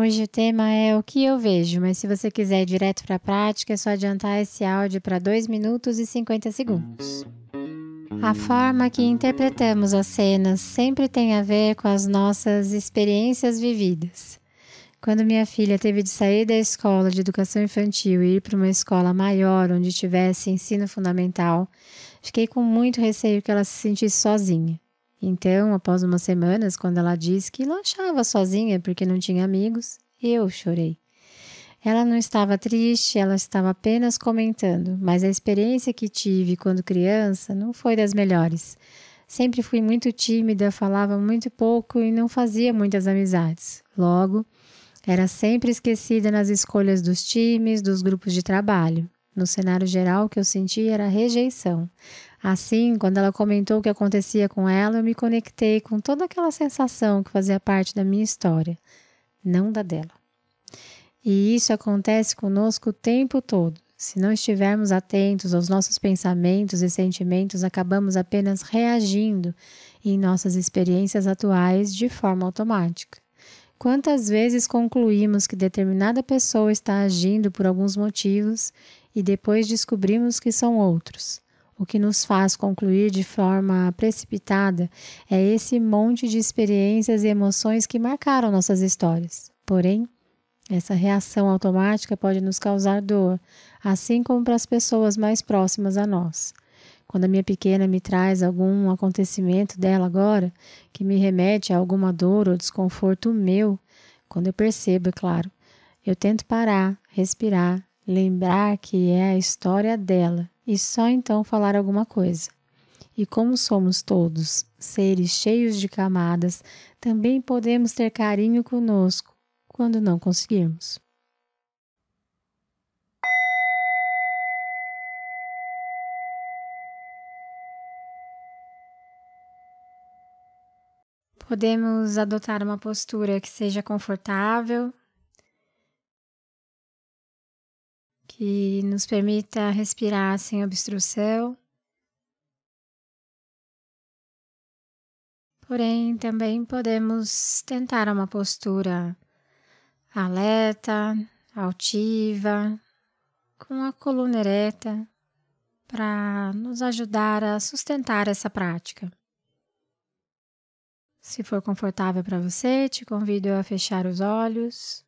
Hoje o tema é o que eu vejo, mas se você quiser ir direto para a prática, é só adiantar esse áudio para 2 minutos e 50 segundos. A forma que interpretamos as cenas sempre tem a ver com as nossas experiências vividas. Quando minha filha teve de sair da escola de educação infantil e ir para uma escola maior onde tivesse ensino fundamental, fiquei com muito receio que ela se sentisse sozinha. Então, após umas semanas, quando ela disse que lanchava sozinha porque não tinha amigos, eu chorei. Ela não estava triste, ela estava apenas comentando, mas a experiência que tive quando criança não foi das melhores. Sempre fui muito tímida, falava muito pouco e não fazia muitas amizades. Logo, era sempre esquecida nas escolhas dos times, dos grupos de trabalho. No cenário geral, o que eu senti era rejeição. Assim, quando ela comentou o que acontecia com ela, eu me conectei com toda aquela sensação que fazia parte da minha história, não da dela. E isso acontece conosco o tempo todo. Se não estivermos atentos aos nossos pensamentos e sentimentos, acabamos apenas reagindo em nossas experiências atuais de forma automática. Quantas vezes concluímos que determinada pessoa está agindo por alguns motivos e depois descobrimos que são outros? O que nos faz concluir de forma precipitada é esse monte de experiências e emoções que marcaram nossas histórias. Porém, essa reação automática pode nos causar dor, assim como para as pessoas mais próximas a nós. Quando a minha pequena me traz algum acontecimento dela agora, que me remete a alguma dor ou desconforto meu, quando eu percebo, é claro, eu tento parar, respirar, lembrar que é a história dela e só então falar alguma coisa. E como somos todos seres cheios de camadas, também podemos ter carinho conosco quando não conseguirmos. Podemos adotar uma postura que seja confortável, que nos permita respirar sem obstrução. Porém, também podemos tentar uma postura alerta, altiva, com a coluna ereta, para nos ajudar a sustentar essa prática. Se for confortável para você, te convido a fechar os olhos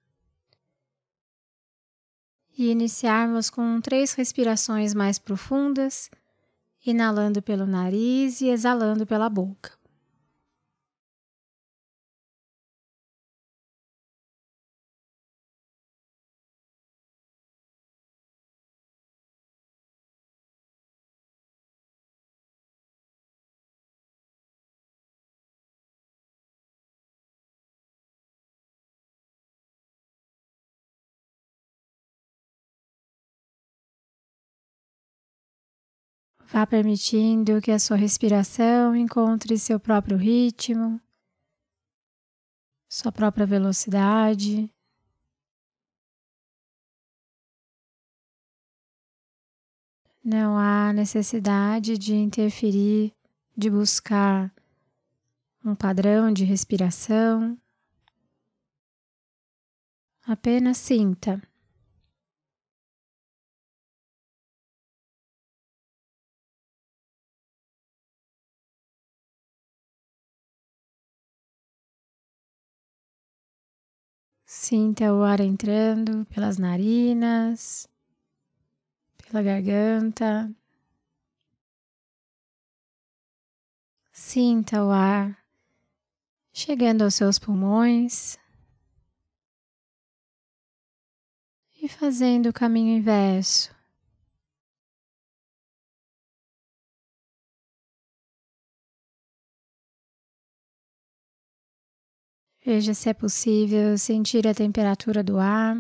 e iniciarmos com três respirações mais profundas, inalando pelo nariz e exalando pela boca. Vá permitindo que a sua respiração encontre seu próprio ritmo, sua própria velocidade. Não há necessidade de interferir, de buscar um padrão de respiração. Apenas sinta. Sinta o ar entrando pelas narinas, pela garganta. Sinta o ar chegando aos seus pulmões e fazendo o caminho inverso. É, Veja se é possível sentir a temperatura do ar.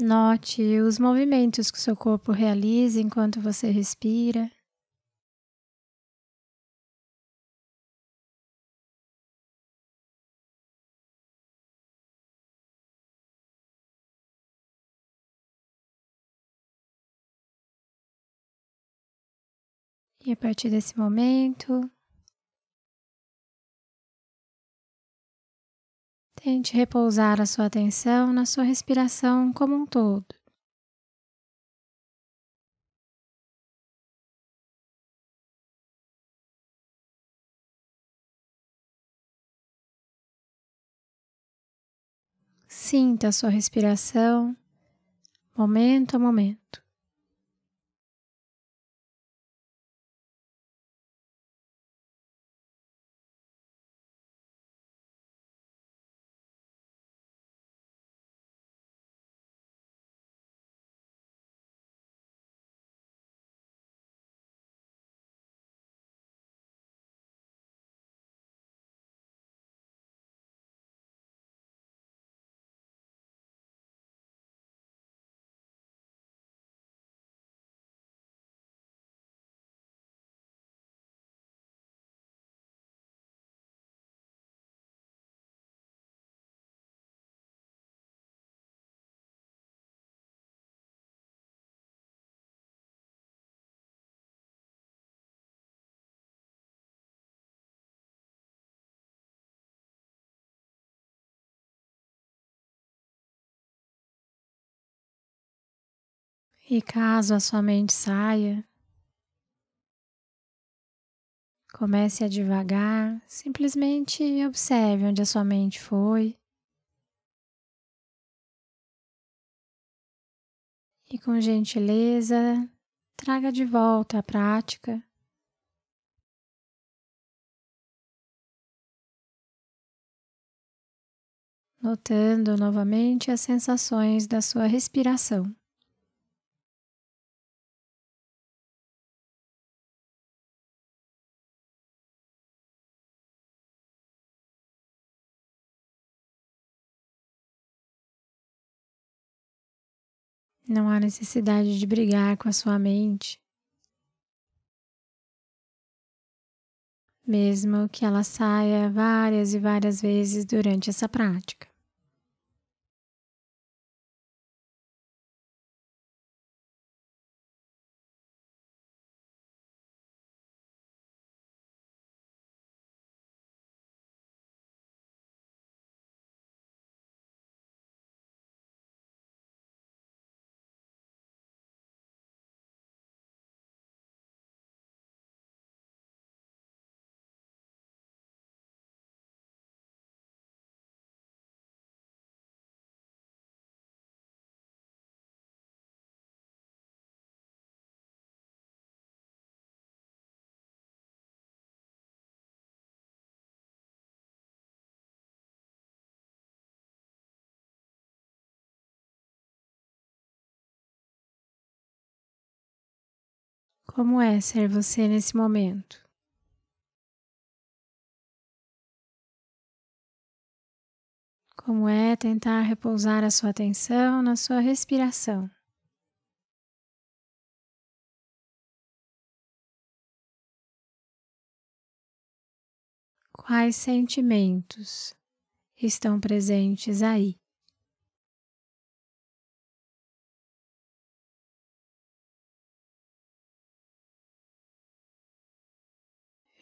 Note os movimentos que o seu corpo realiza enquanto você respira. E a partir desse momento, tente repousar a sua atenção na sua respiração como um todo. Sinta a sua respiração momento a momento. E caso a sua mente saia, comece a devagar, simplesmente observe onde a sua mente foi. E com gentileza, traga de volta a prática. Notando novamente as sensações da sua respiração. Não há necessidade de brigar com a sua mente. Mesmo que ela saia várias e várias vezes durante essa prática. Como é ser você nesse momento? Como é tentar repousar a sua atenção na sua respiração? Quais sentimentos estão presentes aí?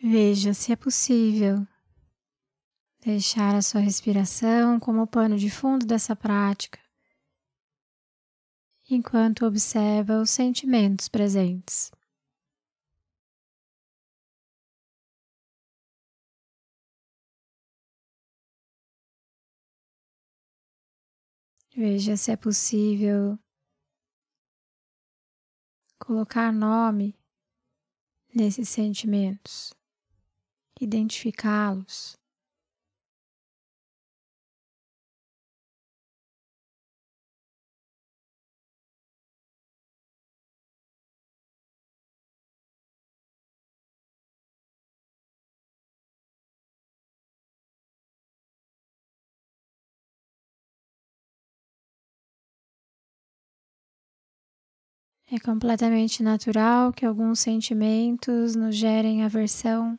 Veja se é possível deixar a sua respiração como pano de fundo dessa prática, enquanto observa os sentimentos presentes. Veja se é possível colocar nome nesses sentimentos identificá-los. É completamente natural que alguns sentimentos nos gerem aversão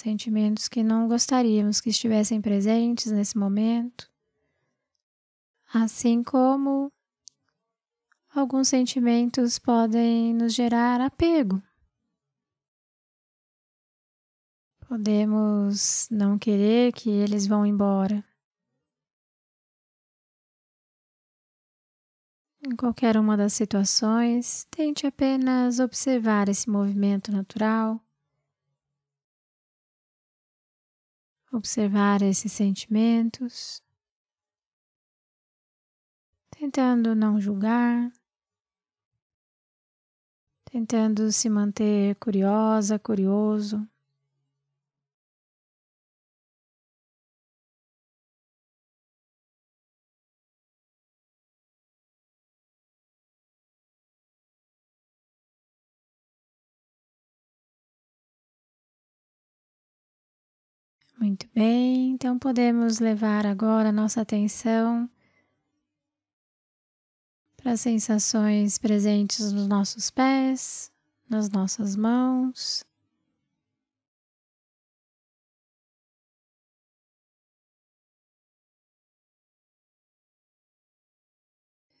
sentimentos que não gostaríamos que estivessem presentes nesse momento, assim como alguns sentimentos podem nos gerar apego. Podemos não querer que eles vão embora. Em qualquer uma das situações, tente apenas observar esse movimento natural, observar esses sentimentos, tentando não julgar, tentando se manter curiosa, curioso. Muito bem, então podemos levar agora nossa atenção para as sensações presentes nos nossos pés, nas nossas mãos.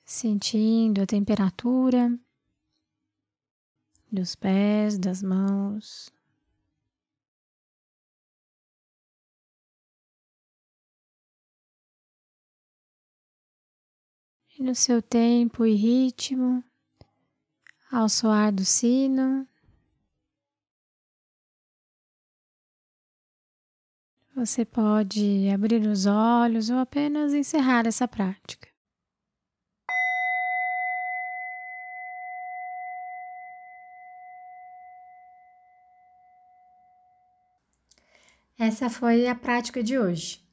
Sentindo a temperatura dos pés, das mãos. E no seu tempo e ritmo, ao soar do sino, você pode abrir os olhos ou apenas encerrar essa prática. Essa foi a prática de hoje.